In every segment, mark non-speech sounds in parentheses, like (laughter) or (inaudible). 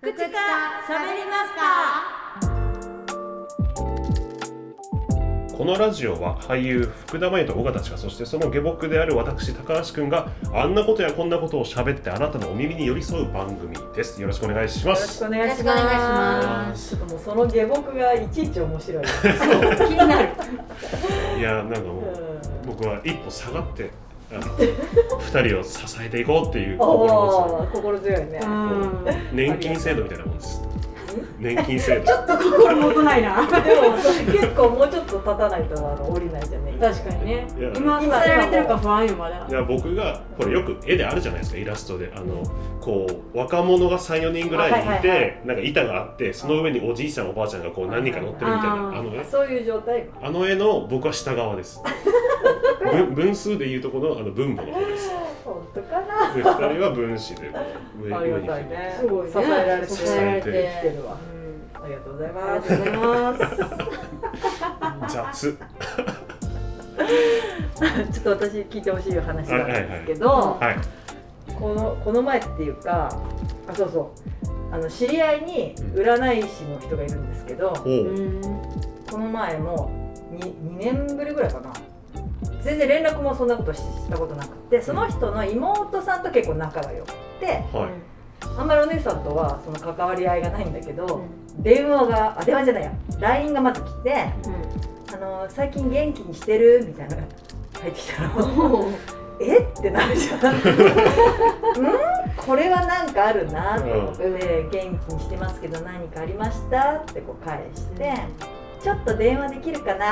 福知か喋りますか？このラジオは俳優福田真由と尾形千佳そしてその下僕である私高橋くんがあんなことやこんなことを喋ってあなたのお耳に寄り添う番組です。よろしくお願いしまよろしすくお願いしよろしくお願いしま。ます。ちょっともうその下僕がいちいち面白い。気になる。いやなんかもう僕は一歩下がってあの二人を支えていこうっていうお心おー、心強いね。年金制度みたいなもんです年金制度。ちょっと心もとないな。でも結構もうちょっと経たないとあの降りないじゃね。確かにね。いや。今させられてるか不安よまだ。いや僕がこれよく絵であるじゃないですかイラストで。あのこう若者が34人ぐらいいあはいはいなんか板があってその上におじいちゃんおばあちゃんがこう何人か乗ってるみたいなあの絵。そういう状態。あの絵の僕は下側です。(laughs) 分分数でいうとこのあの分母の方です本当かな。で2人は分子で上ありがね。すごいね支えられて支えられて生きてるわ。うんありがとうございあます。りがとうございます雑 (laughs) ちょっと私聞いてほしい話なんですけど、はいこのこの前っていうか、あそうそう。あの知り合いに占い師の人がいるんですけど、おううんこの前も 2, 2年ぶりぐらいかな全然連絡もそんなことししたことなくてその人の妹さんと結構仲が良くてはい。あんまりお姉さんとはその関わり合いがないんだけど、ん。電話があ電話じゃないや。LINE がまず来て「あの最近元気にしてる?」みたいなのが入ってきたの。(laughs) え？ってなるじゃん。(laughs) うん？これはなんかあるなと思って、元気にしてますけど何かありました？ってこう返して、ちょっと電話できるかな？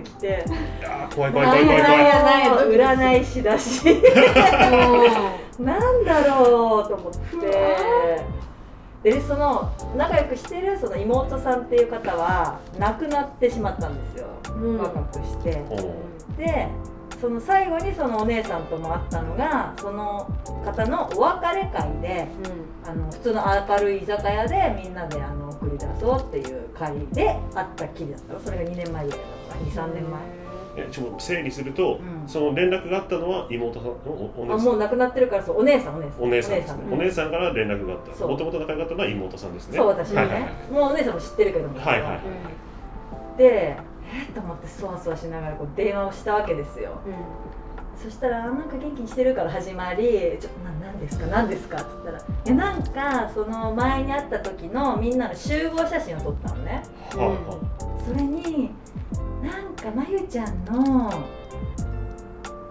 って来て。いやー怖い怖い怖い怖い怖い。占い師だし。なんだろうと思って。でその仲良くしてるその妹さんっていう方は亡くなってしまったんですよ、うん。若くして。でその最後にそのお姉さんとも会ったのがその方のお別れ会であの普通の明るい居酒屋でみんなであの送り出そうっていう会で会ったきりだったの。それが2年前ぐらいだった23年前。えちょっと整理すると、うん。その連絡があったのは妹さんのおお姉さん。あもう亡くなってるからそうお姉さんお姉さん。お姉さんですね。おお姉さんから連絡があった。もともと仲良かったのは妹さんですね。そう私はね、はいはいはいもうお姉さんも知ってるけども。はいはい。でえっと思ってそわそわしながらこう電話をしたわけですよ。そしたら「あなんか元気にしてる?」から始まり「ちょっとな何ですか何ですか?」っつったら「いやなんかその前に会った時のみんなの集合写真を撮ったのね。はあはそれになんかまゆちゃんの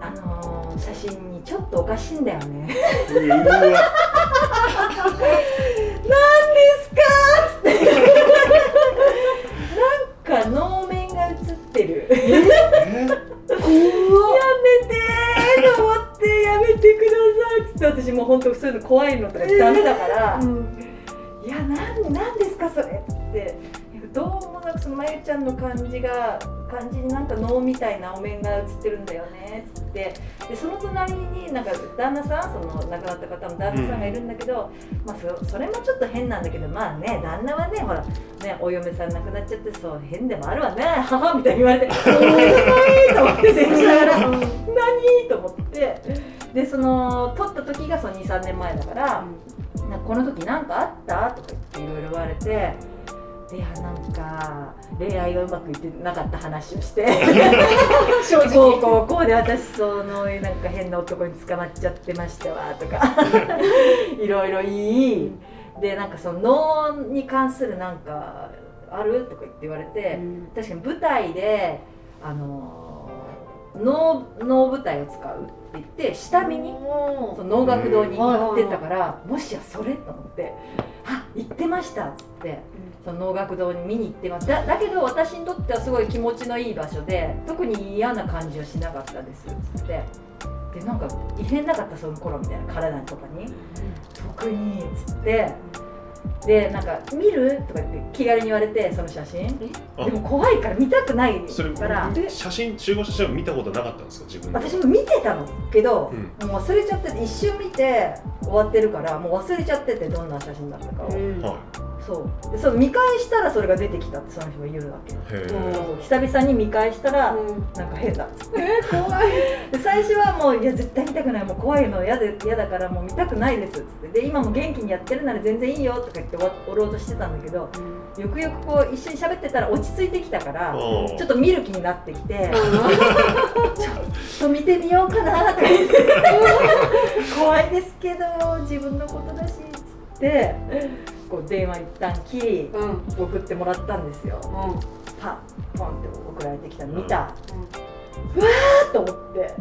あのー写真にちょっとおかしいんだよね。あうわ (laughs) 怖いのとかダメだから、いやなんなんですかそれって。どうもなくそのまゆちゃんの感じが感じになんか能みたいなお面が映ってるんだよねっつって。でその隣になんか旦那さんその亡くなった方の旦那さんがいるんだけど、まあそそれもちょっと変なんだけどまあね旦那はねほらねお嫁さん亡くなっちゃってそう変でもあるわね母みたいに言われて「(laughs) おーい! (laughs)」と思って電話しながら「何?」と思ってでその撮った時がその23年前だから。なんかこの時何かあった？とか言っていろいろ言われてでいやなんか恋愛がうまくいってなかった話をして。正直。こうこうこうで私そのなんか変な男に捕まっちゃってましたわとか。(laughs) いろいろ言いでなんかその脳に関するなんかある？とか言って言われて、確かに舞台であの脳脳舞台を使うって言って下見にその能楽堂に行ってたから、もしやそれ？と思って「あ行ってました」っつってその能楽堂に見に行ってますだだけど私にとってはすごい気持ちのいい場所で特に嫌な感じはしなかったですっつって。でなんか異変なかった？その頃みたいな体とかに。特にっつってでなんか「見る?」とか言って気軽に言われてその写真。あ。でも怖いから見たくないそれから写真集合写真は見たことなかったんですか？自分で。私も見てたの。けど、うもう忘れちゃってて一瞬見て終わってるからもう忘れちゃっててどんな写真だったかを、うん。はそう。でその見返したらそれが出てきたってその人が言うわけ。久々に見返したら、なんか変だ。っつってえー、怖い。(laughs) で最初はもう「いや絶対見たくない。もう怖いの嫌で嫌だからもう見たくないです」っつって。で今も元気にやってるなら全然いいよとか言って終わおろうとしてたんだけどよくよくこう一緒に喋ってたら落ち着いてきたからうん。ちょっと見る気になってきて (laughs) ちょっと見てみようかなとか言って (laughs) 怖いですけど自分のことだしっつってこう電話一旦切りうん。うん送ってもらったんですよ。パッポンって送られてきたの。見た。と思って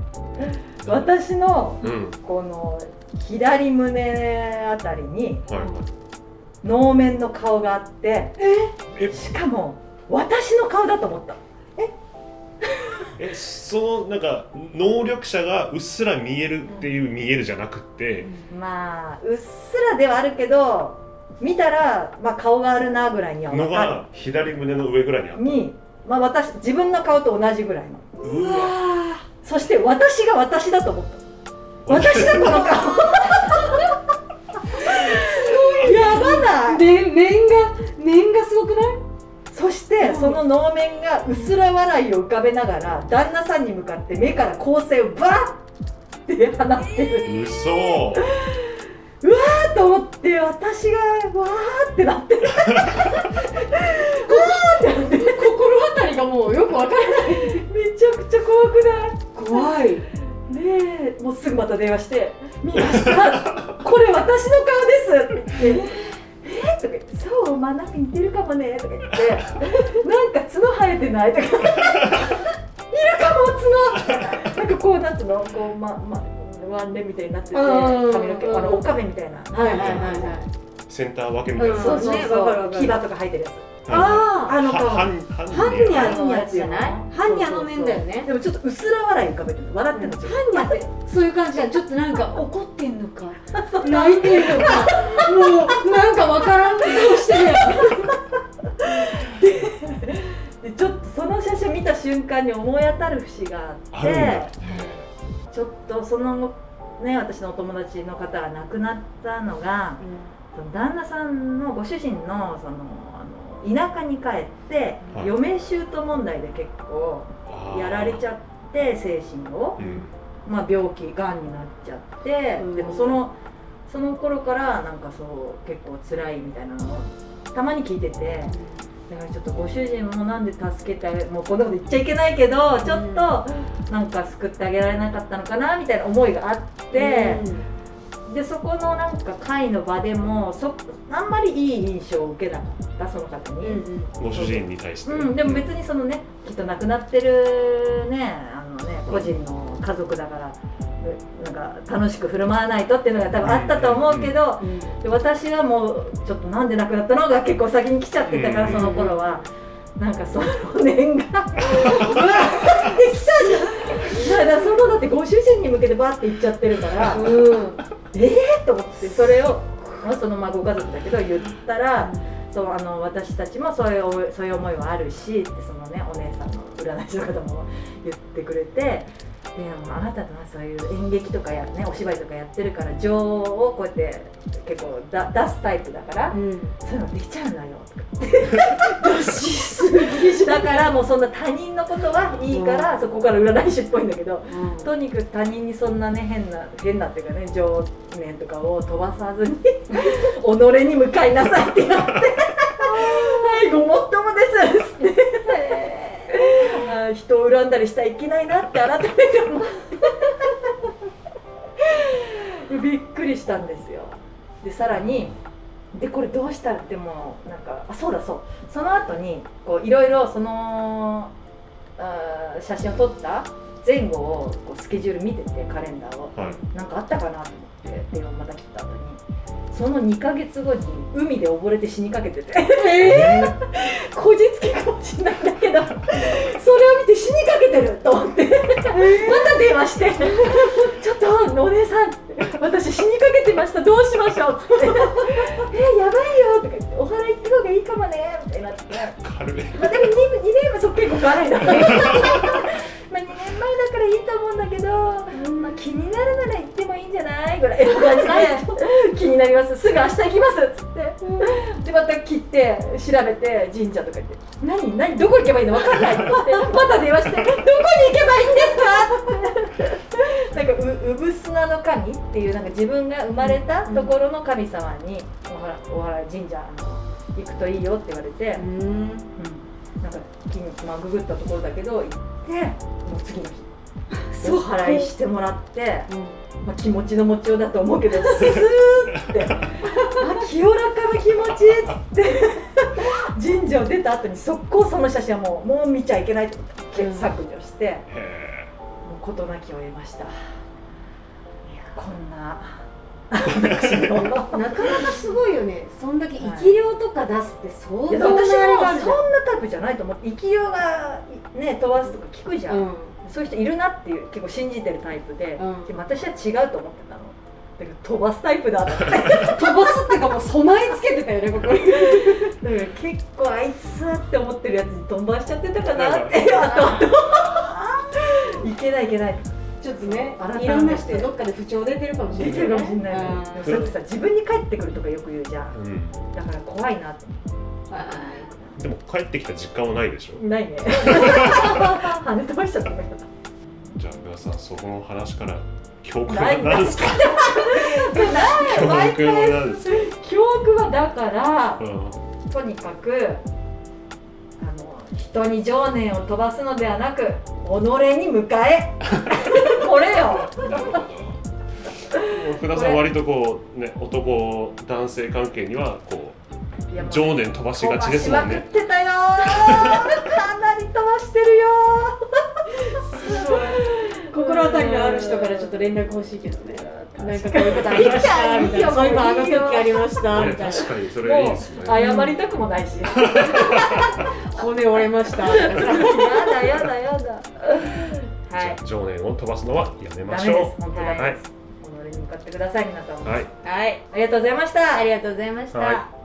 私のうん。この左胸あたりに能面の顔があってえ？しかも私の顔だと思った。え？(laughs) そのなんか能力者がうっすら見えるっていう見えるじゃなくって。まあうっすらではあるけど見たら、まあ、顔があるなぐらいにはの分かが左胸の上ぐらいにあっるに、まあ、私自分の顔と同じぐらいの。たうわ。そして私が私だと思った。私だこの顔やばないで面が面がすごくない？そしてその能面がうすら笑いを浮かべながら旦那さんに向かって目から光線をバッて放ってる。うそなと思って私がわーってなってる。心当たりがもうよくわからない。めちゃくちゃ怖くない？怖い。でもうすぐまた電話して「見ました。これ私の顔です」って言って「えー、とか言って「そうまあなんか似てるかもね」とか言って「なんか角生えてない?」とか「いるかも角!」なんかこうなんつうの？こうままワンレンみたいになっててうん髪の毛あのおかめみたいな。はいはいはいはい。センター分けみたいな、うんそうそうねそう。牙とか生えてるやつああの顔ははんはんハンニャのやつじゃない？ハンニャの面だよね。でもちょっとうすら笑い浮かべてる。笑ってるの。ハンニャってそういう感じじゃん。ちょっとなんか怒ってんのか。泣いてんのか。もうなんかわからん顔してるでちょっとその写真見た瞬間に思い当たる節があってちょっとそのね私のお友達の方が亡くなったのがその旦那さんのご主人のその田舎に帰って、はい。嫁姑問題で結構やられちゃって精神を。う、ん。まあ、病気がんになっちゃって、うん。でもそのその頃からなんかそう結構辛いみたいなのをたまに聞いてて。だからちょっとご主人もなんで助けてあげもうこんなこと言っちゃいけないけどちょっとなんか救ってあげられなかったのかなみたいな思いがあって、でそこのなんか会の場でもそあんまりいい印象を受けなかったその方に、うんご主人に対して、でも別にそのねきっと亡くなってるねあのね個人の家族だからうなんか楽しく振る舞わないとっていうのが多分あったと思うけど、で私はもうちょっとなんで亡くなったのが結構先に来ちゃってたから、うん。その頃は。なんかその念がうわーってきたじゃん。だからそのだってご主人に向けてバーって言っちゃってるから、うん。ええと思ってそれをまあそのまあご家族だけど言ったら、そうあの私たちもそういうそういう思いはあるしってそのねお姉さんの占い師の方も言ってくれて。でもあなたとはそういう演劇とかや、ね、お芝居とかやってるから情をこうやって結構だ出すタイプだから、うん。そういうのできちゃうんだよとかしすぎだからもうそんな他人のことはいいから、そこから占い師っぽいんだけどとにかく他人にそんなね変な変なっていうかね情念とかを飛ばさずに (laughs) 己に向かいなさいって言って。(laughs) はいごもっともです人を恨んだりしたらいけないなって改めて思って。びっくりしたんですよ。でさらにでこれどうしたらでもなんかあそうだそう。その後にこういろいろそのあ写真を撮った前後をこうスケジュール見ててカレンダーを。はい。なんかあったかなと思って電話また切った後に。その2ヶ月後に海で溺れて死にかけてて。え (laughs) こじつけかもしれないんだけどそれを見て死にかけてると思って。また電話して「ちょっとお姉さん」って「私死にかけてました。どうしましょう」っつって「(laughs) えやばいよ」とか言っるね。まあ、でも 2, 2年はそっ結構辛いなまあ2年前だからいいと思うんだけど、まあ、気になるなら行ってもいいんじゃないぐらいの感じで。気になります。すぐ明日行きますっつって。でまた切って調べて神社とか言って「何何どこ行けばいいの？分かんない」って。また電話して「どこに行けばいいんですか?」って。なんかう産砂の神っていうなんか自分が生まれたところの神様に「おはらおはら神社行くといいよ」って言われて。うん。うん。なんか筋肉まあググったところだけど行ってもう次の日お祓いしてもらって、まあ、気持ちの持ちようだと思うけどスーってあ清らかな気持ちっつって神社を出た後に速攻その写真はもうもう見ちゃいけないと思って削除して、もう事なきを得ましたいやこんななかなかすごいよねそんだけ生き量とか出すって相当なあれがあるそんなタイプじゃないと思って生き量がね飛ばすとか聞くじゃん、うんそういう人いるなっていう結構信じてるタイプで、うん。でも私は違うと思ってたの。だけど飛ばすタイプだと思って。だ (laughs) か飛ばすっていうかもう備え付けてたよねここ。(laughs) にら結構あいつって思ってるやつに飛ばしちゃってたかなって。あ (laughs) といけないいけない。ちょっとね改めて。いろんな人どっかで不調出てるかもしれない出てるかもしれない、うん。でもそれってさ自分に返ってくるとかよく言うじゃん。ーうん。だから怖いなって。はでも帰ってきた実感はないでしょ？ないね。(laughs) 跳ね飛ばしちゃったんだけど。じゃあ皆さんそこの話から教訓なはい。何ですか？教毎訓は回何ですか？教訓はだからうん。とにかくあの人に情念を飛ばすのではなく己に向かえ。(laughs) これよ。なるほど福田さん割とこうね男男性関係にはこう情念飛ばしがちですもん飛ばしまねくってたよー。かなり飛ばしてるよすごい。心当たりのある人からちょっと連絡欲しいけどね。なんかこういうことありましたみたいな。そういうのあの時ありました。みねたいな。確かにそれいいもですね。う謝りたくもないし。や (laughs) 骨折れました。とかさだやだやだ。じはい。ゃあ情念を飛ばすのはやめまダメでしょす。本当にダメです。己に向かってください皆さんはい。はい。ありがとうございました。ありがとうございました、はい